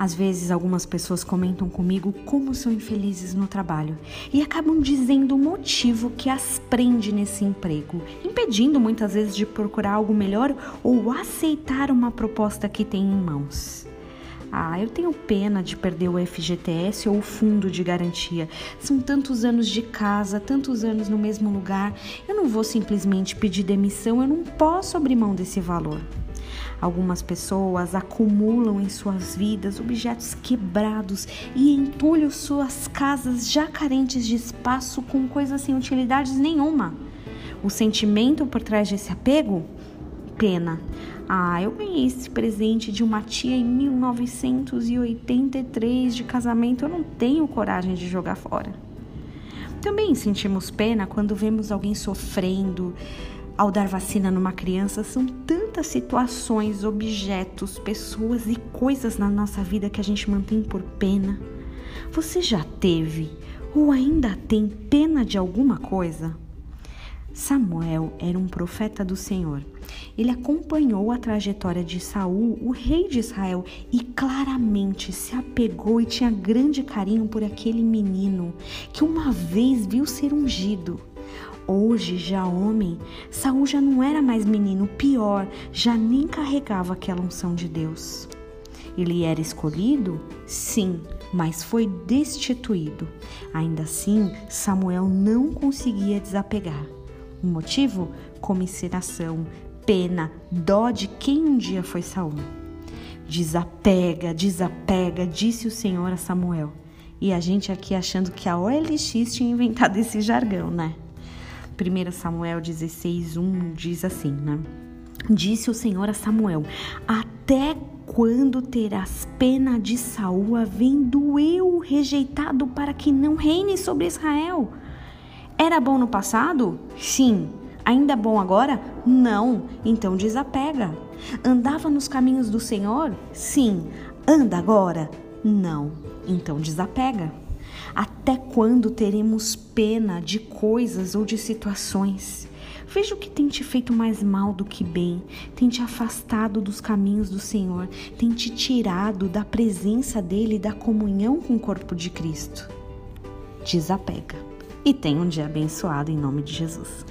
Às vezes, algumas pessoas comentam comigo como são infelizes no trabalho e acabam dizendo o motivo que as prende nesse emprego, impedindo muitas vezes de procurar algo melhor ou aceitar uma proposta que tem em mãos. Ah, eu tenho pena de perder o FGTS ou o fundo de garantia. São tantos anos de casa, tantos anos no mesmo lugar. Eu não vou simplesmente pedir demissão, eu não posso abrir mão desse valor. Algumas pessoas acumulam em suas vidas objetos quebrados e entulham suas casas já carentes de espaço com coisas sem utilidades nenhuma. O sentimento por trás desse apego? Pena. Ah, eu ganhei esse presente de uma tia em 1983 de casamento, eu não tenho coragem de jogar fora. Também sentimos pena quando vemos alguém sofrendo, ao dar vacina numa criança, são tantas situações, objetos, pessoas e coisas na nossa vida que a gente mantém por pena. Você já teve ou ainda tem pena de alguma coisa? Samuel era um profeta do Senhor. Ele acompanhou a trajetória de Saul, o rei de Israel, e claramente se apegou e tinha grande carinho por aquele menino que uma vez viu ser ungido. Hoje, já homem, Saul já não era mais menino, pior, já nem carregava aquela unção de Deus. Ele era escolhido? Sim, mas foi destituído. Ainda assim, Samuel não conseguia desapegar. O motivo? Comisseração, pena, dó de quem um dia foi Saul. Desapega, desapega, disse o Senhor a Samuel. E a gente aqui achando que a OLX tinha inventado esse jargão, né? 1 Samuel 16, 1 diz assim, né? Disse o Senhor a Samuel: Até quando terás pena de Saul, havendo eu rejeitado para que não reine sobre Israel? Era bom no passado? Sim. Ainda bom agora? Não. Então desapega. Andava nos caminhos do Senhor? Sim. Anda agora? Não. Então desapega. Até quando teremos pena de coisas ou de situações? Veja o que tem te feito mais mal do que bem, tem te afastado dos caminhos do Senhor, tem te tirado da presença dele e da comunhão com o corpo de Cristo. Desapega e tenha um dia abençoado em nome de Jesus.